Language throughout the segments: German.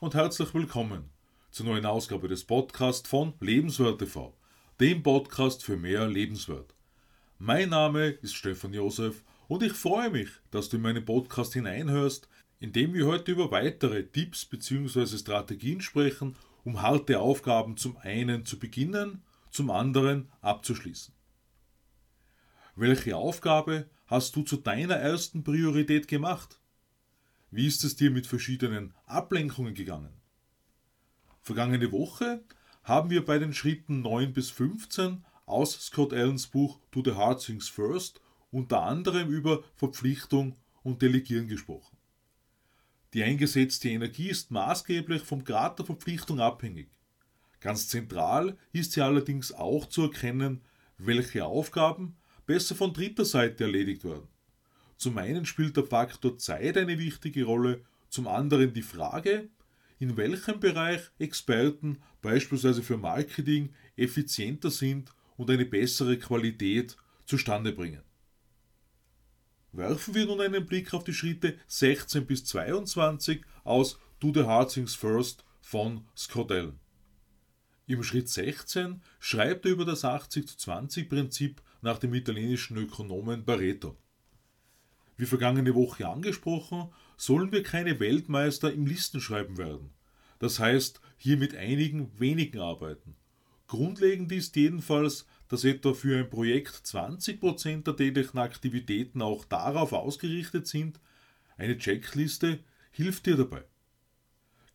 und herzlich willkommen zur neuen Ausgabe des Podcasts von Lebenswert TV, dem Podcast für mehr Lebenswert. Mein Name ist Stefan Josef und ich freue mich, dass du in meinen Podcast hineinhörst, in dem wir heute über weitere Tipps bzw. Strategien sprechen, um harte Aufgaben zum einen zu beginnen, zum anderen abzuschließen. Welche Aufgabe hast du zu deiner ersten Priorität gemacht? Wie ist es dir mit verschiedenen Ablenkungen gegangen? Vergangene Woche haben wir bei den Schritten 9 bis 15 aus Scott Allens Buch To the Heart Things First unter anderem über Verpflichtung und Delegieren gesprochen. Die eingesetzte Energie ist maßgeblich vom Grad der Verpflichtung abhängig. Ganz zentral ist sie allerdings auch zu erkennen, welche Aufgaben besser von dritter Seite erledigt werden. Zum einen spielt der Faktor Zeit eine wichtige Rolle, zum anderen die Frage, in welchem Bereich Experten beispielsweise für Marketing effizienter sind und eine bessere Qualität zustande bringen. Werfen wir nun einen Blick auf die Schritte 16 bis 22 aus Do the Hard Things First von Scott Allen. Im Schritt 16 schreibt er über das 80-20-Prinzip nach dem italienischen Ökonomen Pareto. Wie vergangene Woche angesprochen, sollen wir keine Weltmeister im Listenschreiben werden. Das heißt, hier mit einigen wenigen arbeiten. Grundlegend ist jedenfalls, dass etwa für ein Projekt 20% der täglichen Aktivitäten auch darauf ausgerichtet sind. Eine Checkliste hilft dir dabei.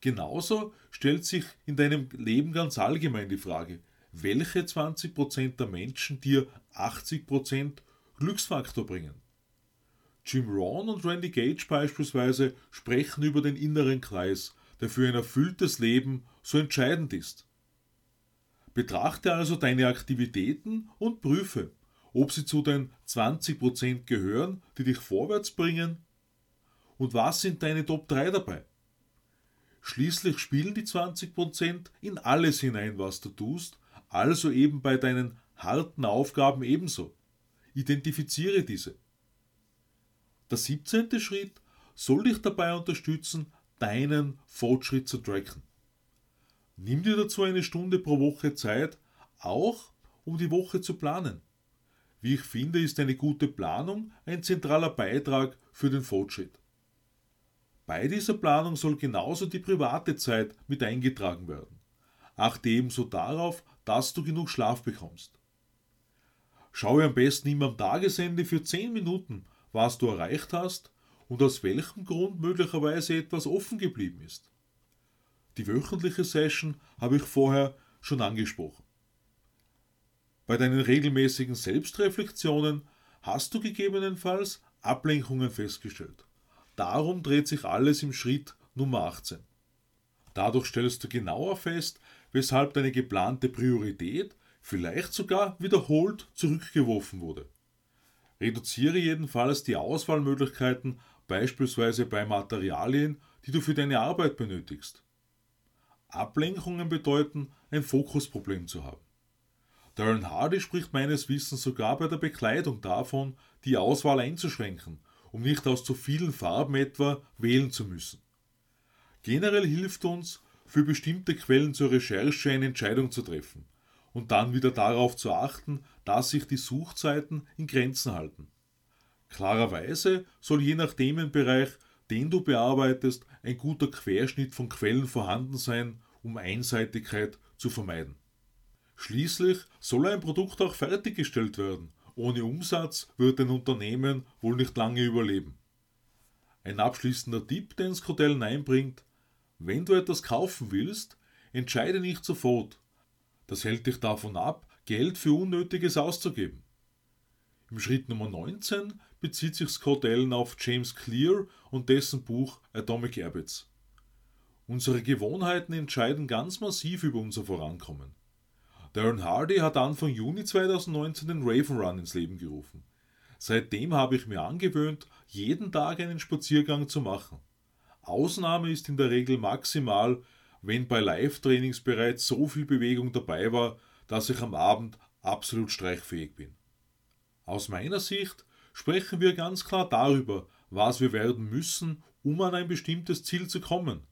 Genauso stellt sich in deinem Leben ganz allgemein die Frage, welche 20% der Menschen dir 80% Glücksfaktor bringen. Jim Rohn und Randy Gage beispielsweise sprechen über den inneren Kreis, der für ein erfülltes Leben so entscheidend ist. Betrachte also deine Aktivitäten und prüfe, ob sie zu den 20% gehören, die dich vorwärts bringen und was sind deine Top 3 dabei. Schließlich spielen die 20% in alles hinein, was du tust, also eben bei deinen harten Aufgaben ebenso. Identifiziere diese. Der 17. Schritt soll dich dabei unterstützen, deinen Fortschritt zu tracken. Nimm dir dazu eine Stunde pro Woche Zeit, auch um die Woche zu planen. Wie ich finde, ist eine gute Planung ein zentraler Beitrag für den Fortschritt. Bei dieser Planung soll genauso die private Zeit mit eingetragen werden. Achte ebenso darauf, dass du genug Schlaf bekommst. Schaue am besten immer am Tagesende für 10 Minuten was du erreicht hast und aus welchem Grund möglicherweise etwas offen geblieben ist. Die wöchentliche Session habe ich vorher schon angesprochen. Bei deinen regelmäßigen Selbstreflexionen hast du gegebenenfalls Ablenkungen festgestellt. Darum dreht sich alles im Schritt Nummer 18. Dadurch stellst du genauer fest, weshalb deine geplante Priorität vielleicht sogar wiederholt zurückgeworfen wurde. Reduziere jedenfalls die Auswahlmöglichkeiten beispielsweise bei Materialien, die du für deine Arbeit benötigst. Ablenkungen bedeuten, ein Fokusproblem zu haben. Darren Hardy spricht meines Wissens sogar bei der Bekleidung davon, die Auswahl einzuschränken, um nicht aus zu vielen Farben etwa wählen zu müssen. Generell hilft uns, für bestimmte Quellen zur Recherche eine Entscheidung zu treffen und dann wieder darauf zu achten, dass sich die Suchzeiten in Grenzen halten. Klarerweise soll je nach Themenbereich, den du bearbeitest, ein guter Querschnitt von Quellen vorhanden sein, um Einseitigkeit zu vermeiden. Schließlich soll ein Produkt auch fertiggestellt werden. Ohne Umsatz wird ein Unternehmen wohl nicht lange überleben. Ein abschließender Tipp, den Skodell einbringt, wenn du etwas kaufen willst, entscheide nicht sofort. Das hält dich davon ab, Geld für Unnötiges auszugeben. Im Schritt Nummer 19 bezieht sich Scott Allen auf James Clear und dessen Buch Atomic Habits. Unsere Gewohnheiten entscheiden ganz massiv über unser Vorankommen. Darren Hardy hat Anfang Juni 2019 den Raven Run ins Leben gerufen. Seitdem habe ich mir angewöhnt, jeden Tag einen Spaziergang zu machen. Ausnahme ist in der Regel maximal, wenn bei Live-Trainings bereits so viel Bewegung dabei war, dass ich am Abend absolut streichfähig bin. Aus meiner Sicht sprechen wir ganz klar darüber, was wir werden müssen, um an ein bestimmtes Ziel zu kommen.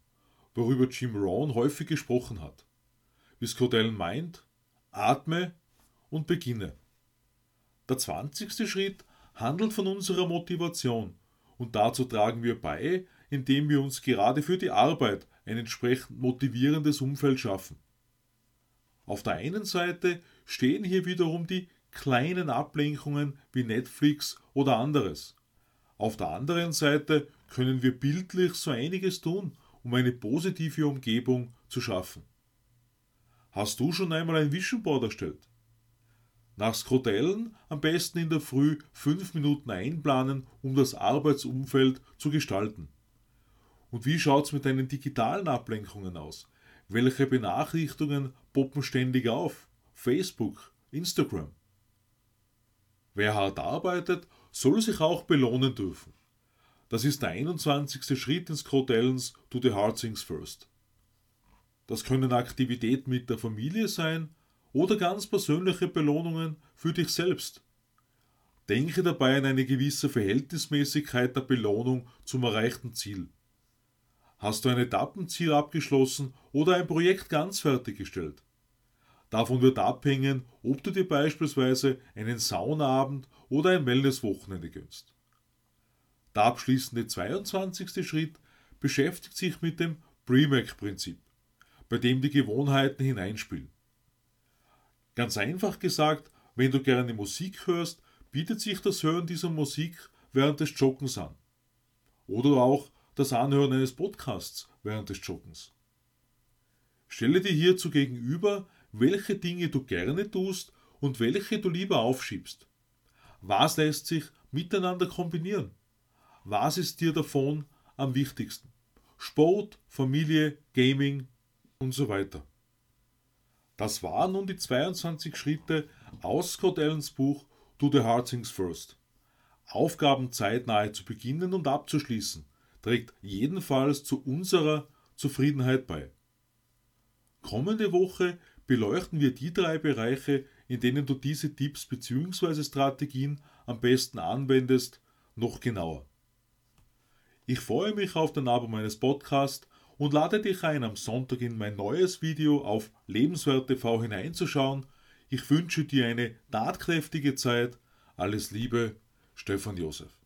worüber Jim Rohn häufig gesprochen hat. Wie Scott meint, atme und beginne. Der 20. Schritt handelt von unserer Motivation und dazu tragen wir bei, indem wir uns gerade für die Arbeit ein entsprechend motivierendes Umfeld schaffen. Auf der einen Seite stehen hier wiederum die kleinen Ablenkungen wie Netflix oder anderes. Auf der anderen Seite können wir bildlich so einiges tun, um eine positive Umgebung zu schaffen. Hast du schon einmal ein Vision Board erstellt? Nach Skrotellen am besten in der Früh fünf Minuten einplanen, um das Arbeitsumfeld zu gestalten. Und wie schaut's mit deinen digitalen Ablenkungen aus? Welche Benachrichtigungen poppen ständig auf? Facebook, Instagram. Wer hart arbeitet, soll sich auch belohnen dürfen. Das ist der 21. Schritt ins Crotellens to the Hard Things First. Das können Aktivitäten mit der Familie sein oder ganz persönliche Belohnungen für dich selbst. Denke dabei an eine gewisse Verhältnismäßigkeit der Belohnung zum erreichten Ziel. Hast du ein Etappenziel abgeschlossen oder ein Projekt ganz fertiggestellt? Davon wird abhängen, ob du dir beispielsweise einen Saunaabend oder ein Wellnesswochenende gönnst. Der abschließende 22. Schritt beschäftigt sich mit dem Premac-Prinzip, bei dem die Gewohnheiten hineinspielen. Ganz einfach gesagt, wenn du gerne Musik hörst, bietet sich das Hören dieser Musik während des Joggens an. Oder auch das Anhören eines Podcasts während des Joggens. Stelle dir hierzu gegenüber, welche Dinge du gerne tust und welche du lieber aufschiebst. Was lässt sich miteinander kombinieren? Was ist dir davon am wichtigsten? Sport, Familie, Gaming und so weiter. Das waren nun die 22 Schritte aus Scott Allens Buch Do the Hard Things First. Aufgaben zeitnahe zu beginnen und abzuschließen, trägt jedenfalls zu unserer Zufriedenheit bei. Kommende Woche beleuchten wir die drei Bereiche, in denen du diese Tipps bzw. Strategien am besten anwendest, noch genauer. Ich freue mich auf den Abo meines Podcasts und lade dich ein, am Sonntag in mein neues Video auf Lebenswert TV hineinzuschauen. Ich wünsche dir eine tatkräftige Zeit. Alles Liebe, Stefan Josef.